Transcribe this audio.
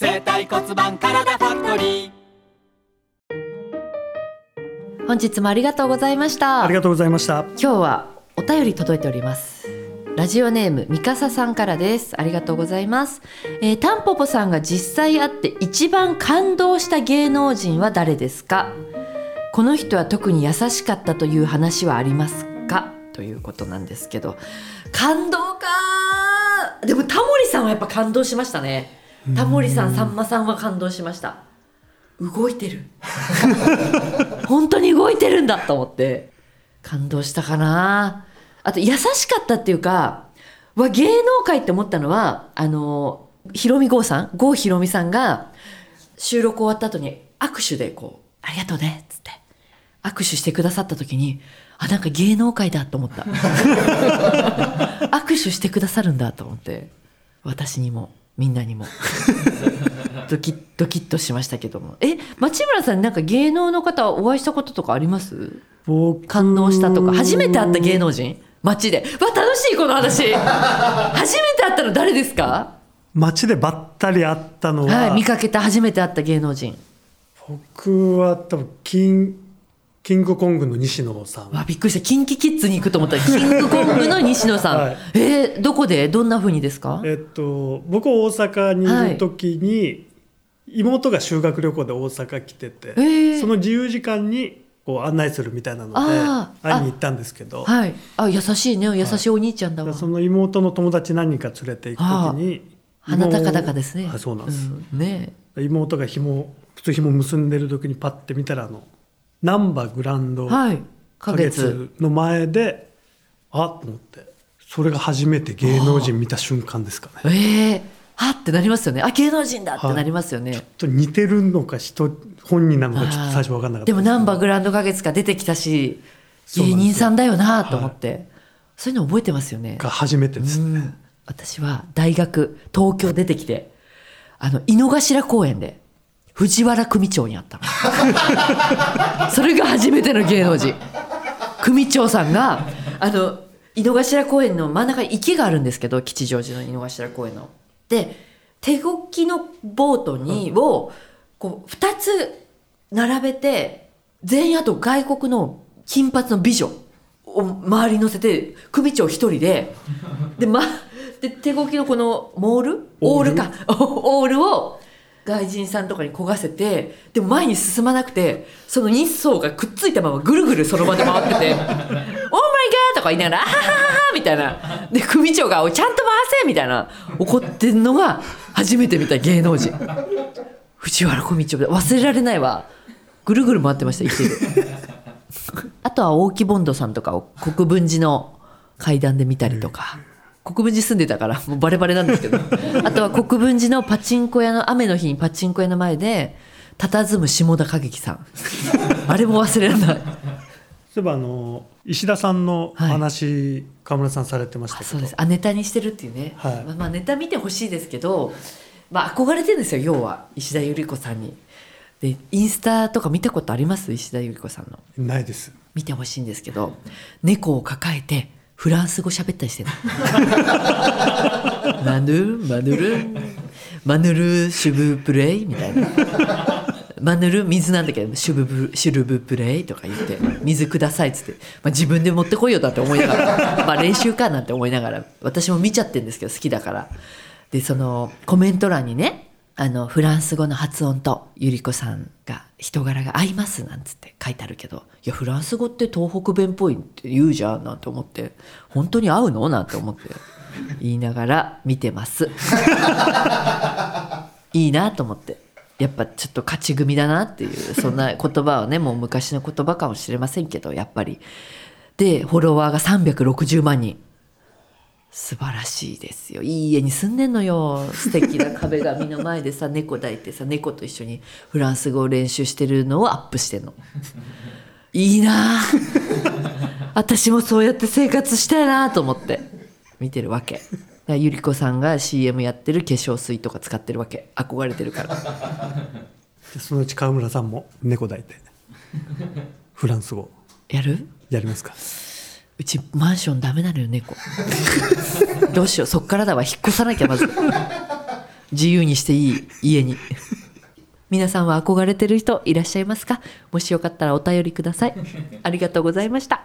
生体骨盤体ファクトリー。本日もありがとうございました。ありがとうございました。今日はお便り届いております。ラジオネームみかささんからです。ありがとうございます、えー、タンポポさんが実際会って一番感動した芸能人は誰ですか？この人は特に優しかったという話はありますか？ということなんですけど。感動かでもタモリさんはやっぱ感動しましたねタモリさんさんまさんは感動しました。動いてる。本当に動いてるんだと思って。感動したかな。あと優しかったっていうかわ芸能界って思ったのはあのひろみ郷さん郷ひろみさんが収録終わった後に握手でこう「ありがとうね」っつって握手してくださった時にあなんか芸能界だと思った。握手してくださるんだと思って私にもみんなにも。ドキッドキッとしましたけども。え町村さんなんか芸能の方お会いしたこととかあります？僕感動したとか。初めて会った芸能人？街で。わ楽しいこの話。初めて会ったの誰ですか？街でばったり会ったのは、はい見かけた初めて会った芸能人僕は多分キンキングコングの西野さん。わびっくりした。キンキキッズに行くと思った。らキングコングの西野さん、はい。えーどこで？どんな風にですか？えっと僕大阪にいる時に、妹が修学旅行で大阪来てて、えー。その自由時間にこう案内するみたいなので会いに行ったんですけど。はい。あ優しいね。優しいお兄ちゃんだわ、その妹の友達何人か連れて行く時に鼻高々ですね。あそうなんです、うん。ね。妹が紐普通紐結んでる時にパッて見たらあの難波グランドはい花花月。月の前であっと思って。それが初めて芸能人見た瞬間ですかね。ええはってなりますよね。あ芸能人だってなりますよね、ちょっと似てるのか人本人なのかちょっと最初分かんなかったでもナンバーググランド花月が出てきたし芸人さんだよなと思って、そういうの覚えてますよね。が初めてです。ね、うん。私は大学東京出てきてあの井の頭公園で藤原組長に会ったの。それが初めての芸能人。組長さんがあの井の頭公園の真ん中に池があるんですけど吉祥寺の井の頭公園の。で手動きのボートにをこう2つ並べて全員あと外国の金髪の美女を周りに乗せて組長一人でで,、ま、で手動きのこのモール？オールか。オール を外人さんとかに焦がせてでも前に進まなくてその日層がくっついたままぐるぐるその場で回ってて「オーマイガー!」とか言いながら「あはははは」みたいな。で組長が「ちゃんと回せ!」みたいな。怒ってんのが初めて見た芸能人。藤原組長忘れられないわ。ぐるぐる回ってました生きてる。あとは大木ボンドさんとかを国分寺の階段で見たりとか、国分寺住んでたからもうバレバレなんですけど。あとは国分寺のパチンコ屋の雨の日にパチンコ屋の前で佇む下田景樹さん。あれも忘れられない。そういえばあの石田さんの話、川村さんされてましたけど。あそうです。あネタにしてるっていうね、はい。まあまあ、ネタ見てほしいですけど、まあ、憧れてるんですよ要は。石田ゆり子さんに。でインスタとか見たことあります？石田ゆり子さんの。ないです。見てほしいんですけど。猫を抱えてフランス語喋ったりしてるマヌルマヌルマヌルシュブプレイみたいな。マヌル水なんだけどシュブブシュルブプレイとか言って水くださいっつって、まあ、自分で持ってこいよだって思いながらまあ練習かなんて思いながら私も見ちゃってるんですけど好きだから。でそのコメント欄にねあのフランス語の発音とゆり子さんが人柄が合いますなんつって書いてあるけどいやフランス語って東北弁っぽいって言うじゃんなんて思って本当に合うのなんて思って言いながら見てます。いいなと思って。やっぱちょっと勝ち組だなっていうそんな言葉はねもう昔の言葉かもしれませんけどやっぱり。でフォロワーが360万人素晴らしいですよ。いい家に住んでんのよ。素敵な壁紙の前でさ猫抱いてさ猫と一緒にフランス語を練習してるのをアップしてんの。いいな。あ私もそうやって生活したいなと思って。見てるわけ。ゆり子さんが CM やってる化粧水とか使ってるわけ。憧れてるから。でそのうち川村さんも猫抱いて。フランス語。やる？やりますかうちマンションダメなのよ猫。どうしようそっからだわ。引っ越さなきゃまず。自由にしていい家に。皆さんは憧れてる人いらっしゃいますか？もしよかったらお便りください。ありがとうございました